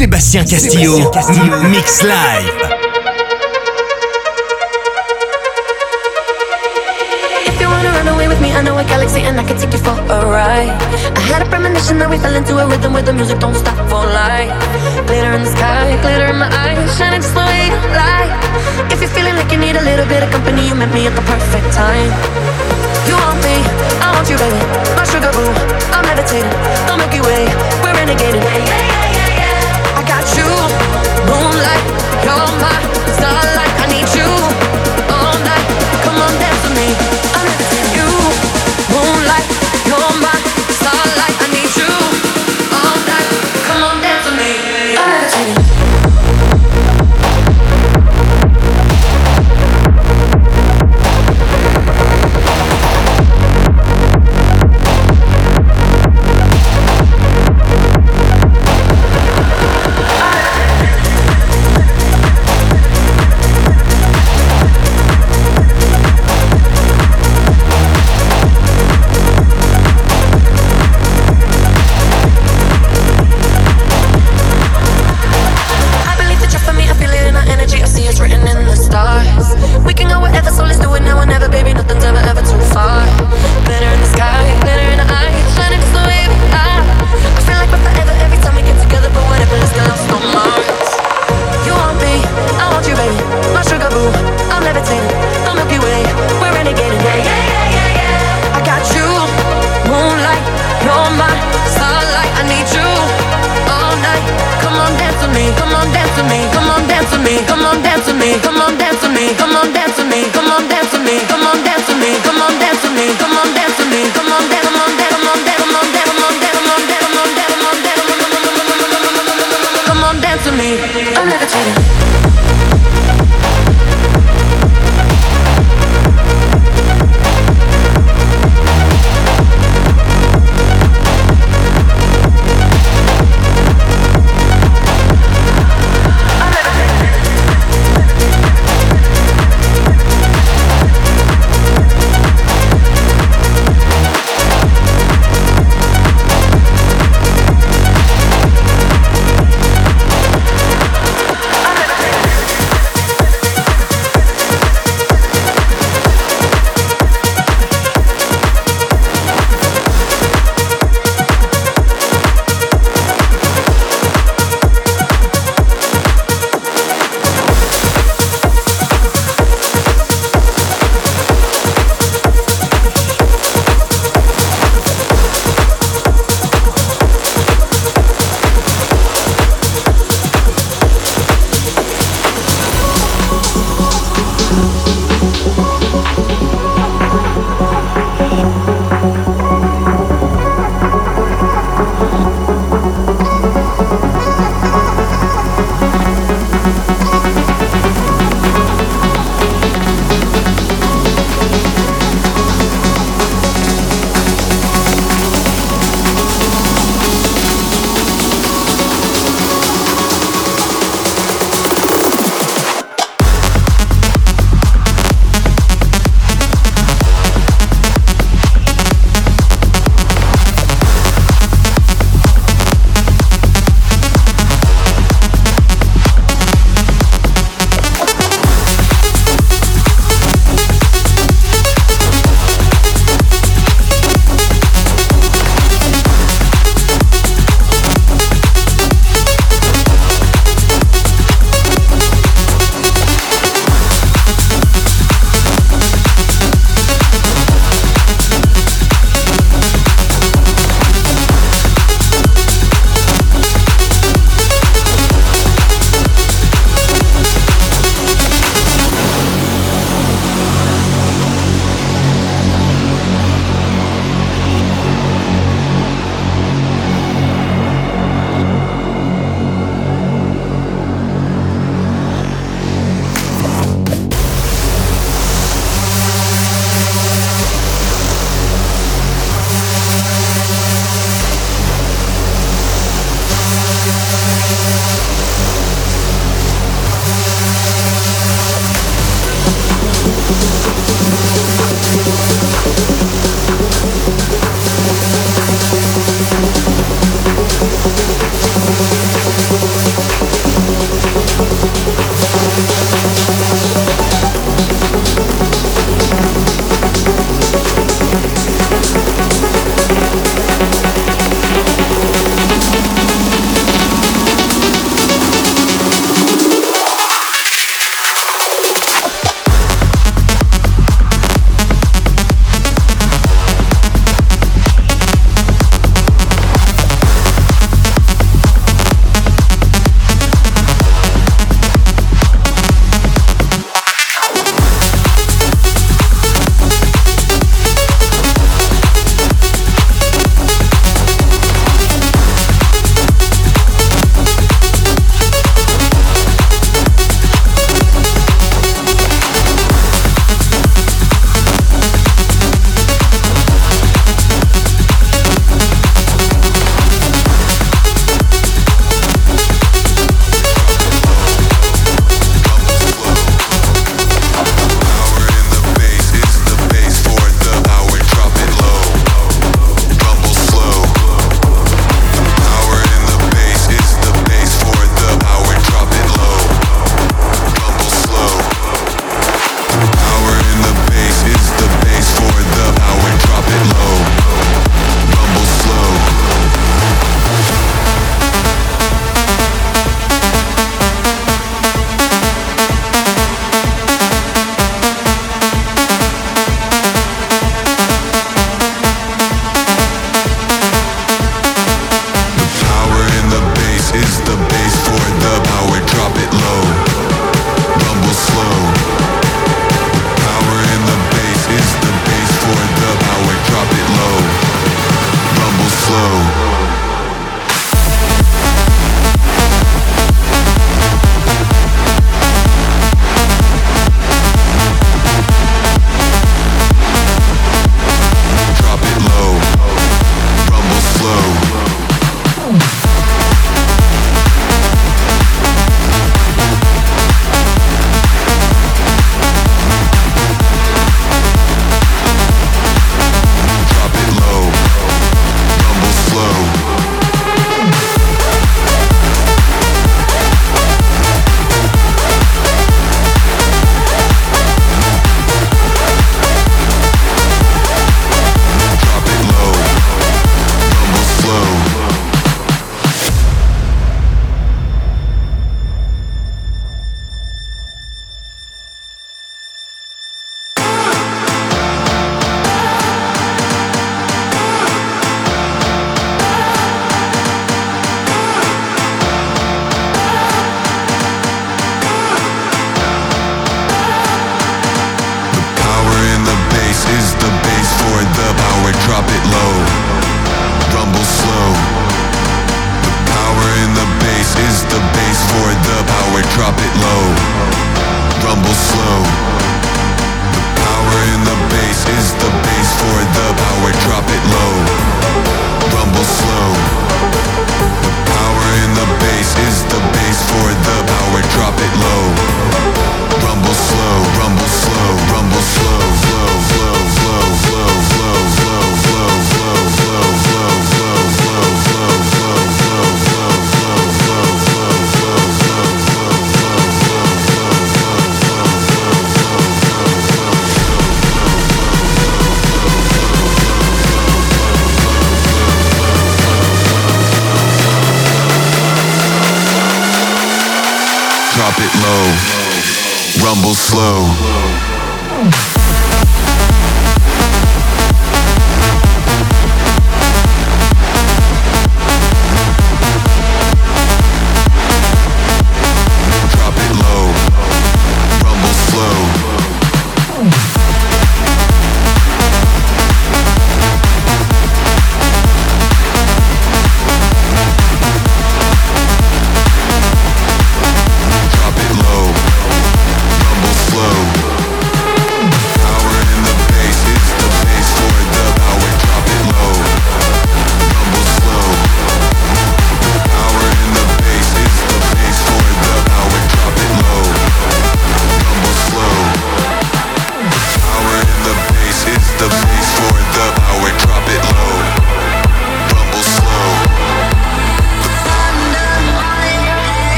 Sébastien Castillo, Sébastien Castillo. Mix Live. Galaxy and I can take you for a ride. I had a premonition that we fell into a rhythm where the music don't stop for life. Glitter in the sky, glitter in my eyes, shining just the way you. If you're feeling like you need a little bit of company, you met me at the perfect time. You want me, I want you, baby. My sugar boo, I'm make you wait, we're renegading. Yeah, yeah, yeah moonlight, you're my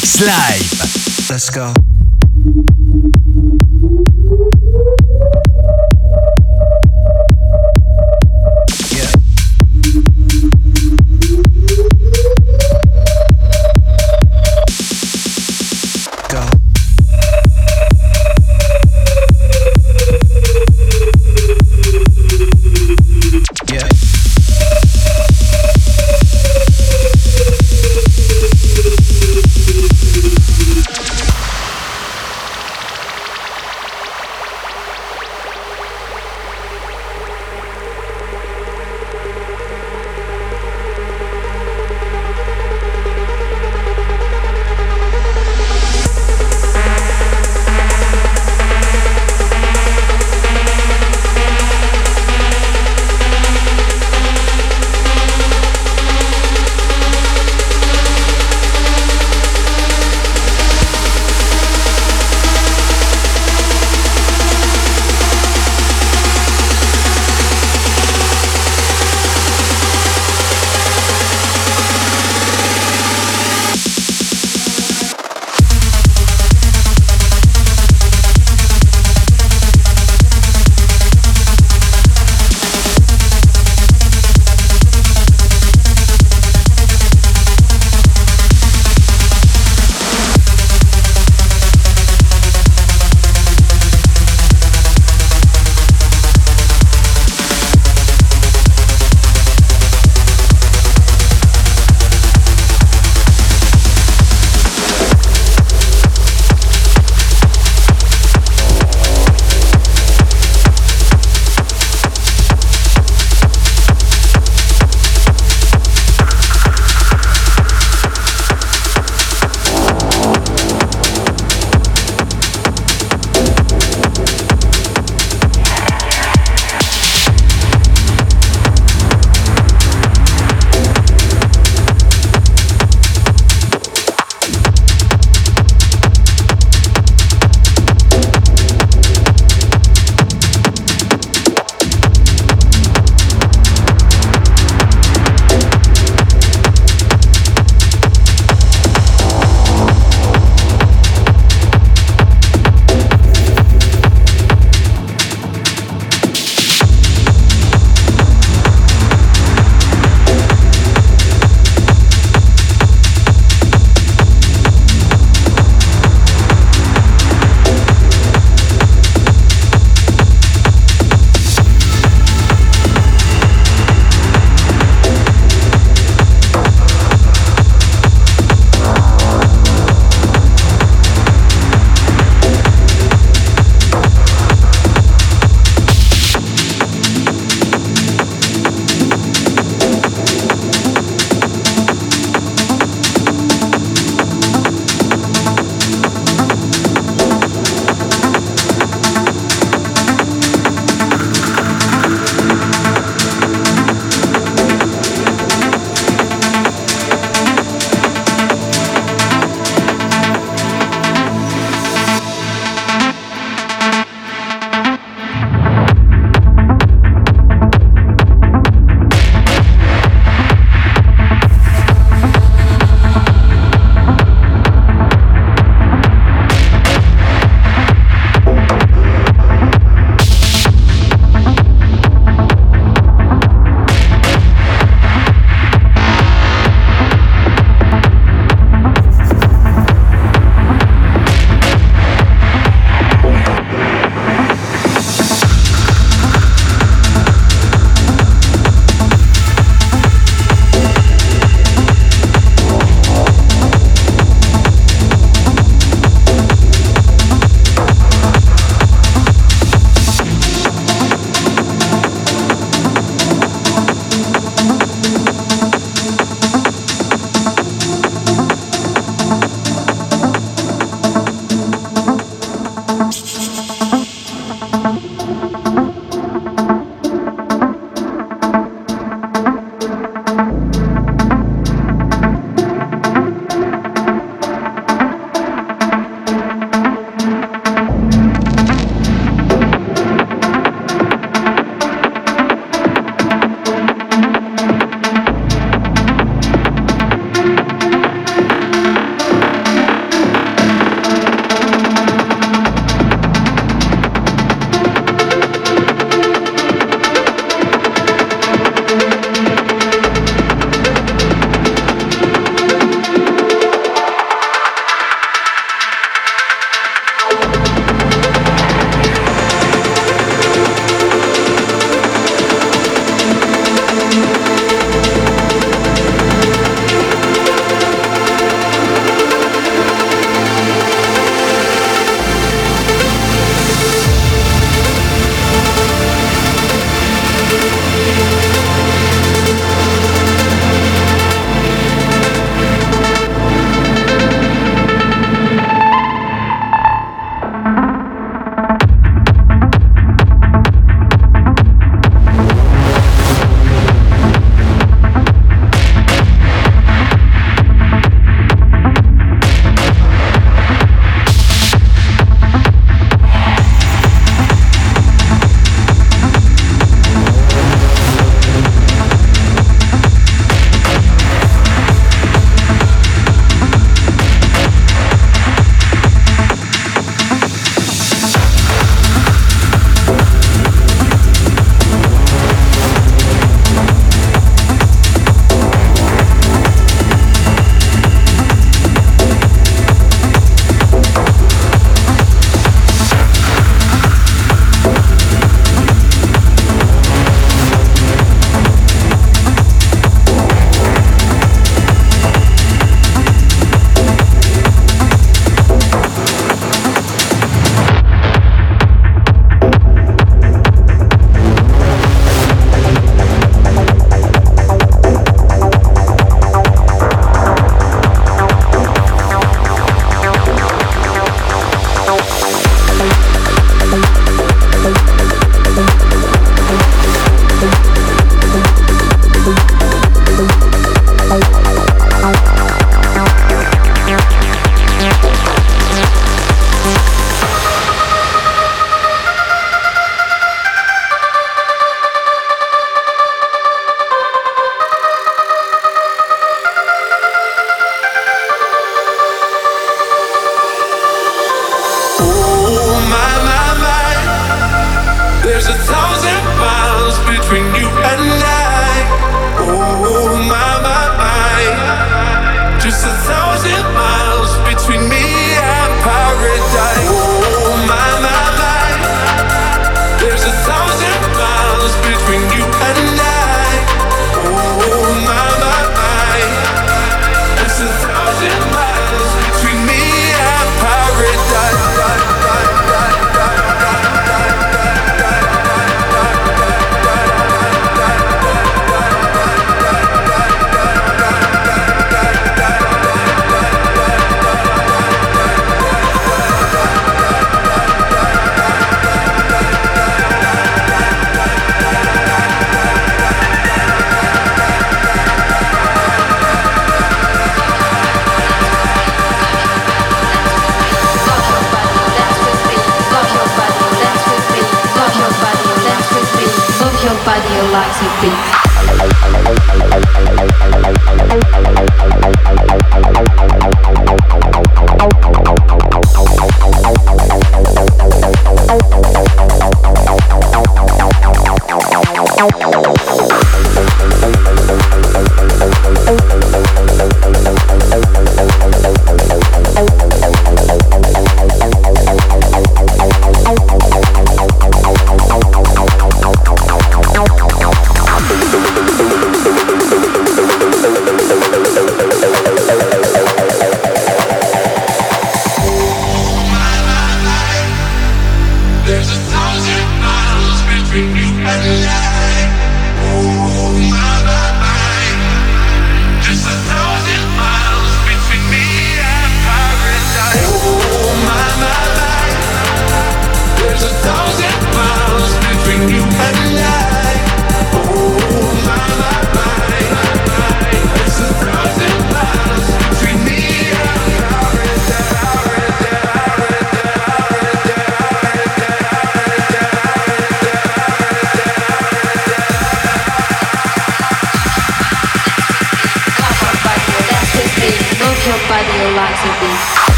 Mix Live. Let's go.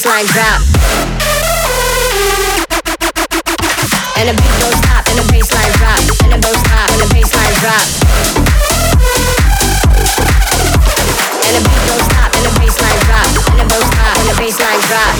bassline drop. And the beat goes stop, and the bassline drop, and the goes stop, and the bassline drop. And the beat goes stop, and the bassline drop, and the goes stop, and the bassline drop.